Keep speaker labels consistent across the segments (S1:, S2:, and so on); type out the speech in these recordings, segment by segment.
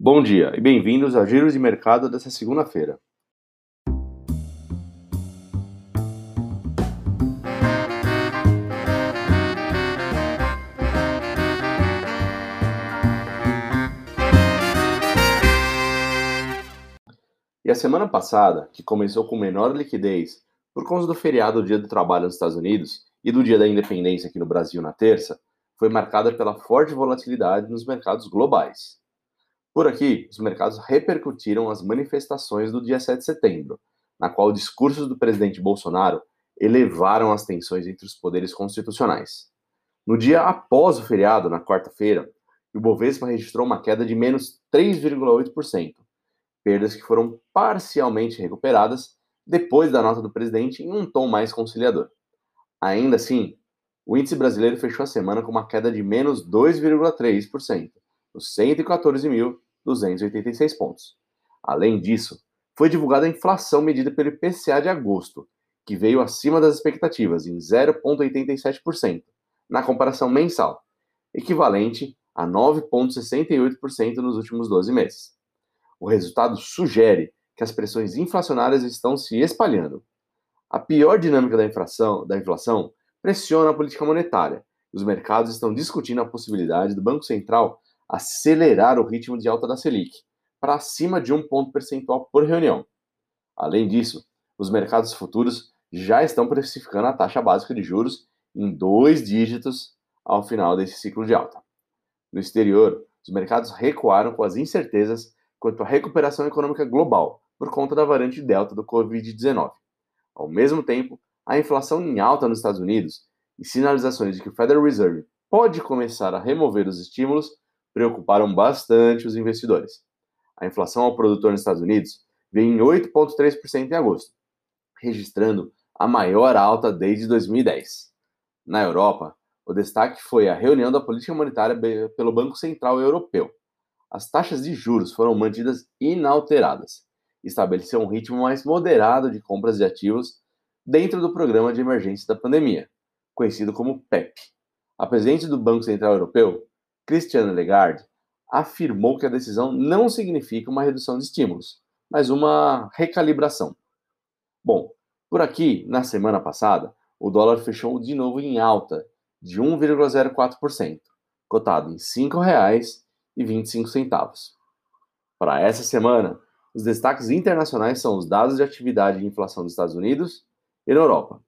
S1: Bom dia e bem-vindos ao Giro de Mercado dessa segunda-feira. E a semana passada, que começou com menor liquidez por conta do feriado do Dia do Trabalho nos Estados Unidos e do Dia da Independência aqui no Brasil na terça, foi marcada pela forte volatilidade nos mercados globais. Por aqui, os mercados repercutiram as manifestações do dia 7 de setembro, na qual discursos do presidente Bolsonaro elevaram as tensões entre os poderes constitucionais. No dia após o feriado, na quarta-feira, o Bovespa registrou uma queda de menos 3,8%, perdas que foram parcialmente recuperadas depois da nota do presidente em um tom mais conciliador. Ainda assim, o índice brasileiro fechou a semana com uma queda de menos 2,3%, nos 114.286 pontos. Além disso, foi divulgada a inflação medida pelo IPCA de agosto, que veio acima das expectativas, em 0,87%, na comparação mensal, equivalente a 9,68% nos últimos 12 meses. O resultado sugere que as pressões inflacionárias estão se espalhando. A pior dinâmica da inflação, da inflação pressiona a política monetária. Os mercados estão discutindo a possibilidade do Banco Central acelerar o ritmo de alta da Selic para acima de um ponto percentual por reunião. Além disso, os mercados futuros já estão precificando a taxa básica de juros em dois dígitos ao final desse ciclo de alta. No exterior, os mercados recuaram com as incertezas quanto à recuperação econômica global por conta da variante Delta do Covid-19. Ao mesmo tempo, a inflação em alta nos Estados Unidos e sinalizações de que o Federal Reserve pode começar a remover os estímulos preocuparam bastante os investidores. A inflação ao produtor nos Estados Unidos veio em 8,3% em agosto, registrando a maior alta desde 2010. Na Europa, o destaque foi a reunião da política monetária pelo Banco Central Europeu. As taxas de juros foram mantidas inalteradas. Estabeleceu um ritmo mais moderado de compras de ativos dentro do programa de emergência da pandemia, conhecido como PEP. A presidente do Banco Central Europeu, Christiane Lagarde, afirmou que a decisão não significa uma redução de estímulos, mas uma recalibração. Bom, por aqui, na semana passada, o dólar fechou de novo em alta de 1,04%, cotado em R$ 5,25. Para essa semana, os destaques internacionais são os dados de atividade e inflação dos Estados Unidos e na Europa.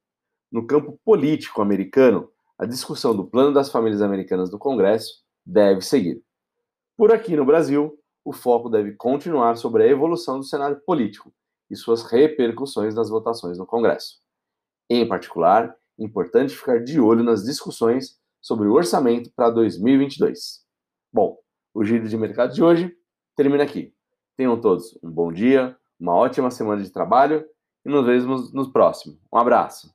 S1: No campo político americano, a discussão do plano das famílias americanas do Congresso deve seguir. Por aqui no Brasil, o foco deve continuar sobre a evolução do cenário político e suas repercussões nas votações no Congresso. Em particular, importante ficar de olho nas discussões sobre o orçamento para 2022. Bom, o giro de mercado de hoje termina aqui. Tenham todos um bom dia, uma ótima semana de trabalho e nos vemos no próximo. Um abraço.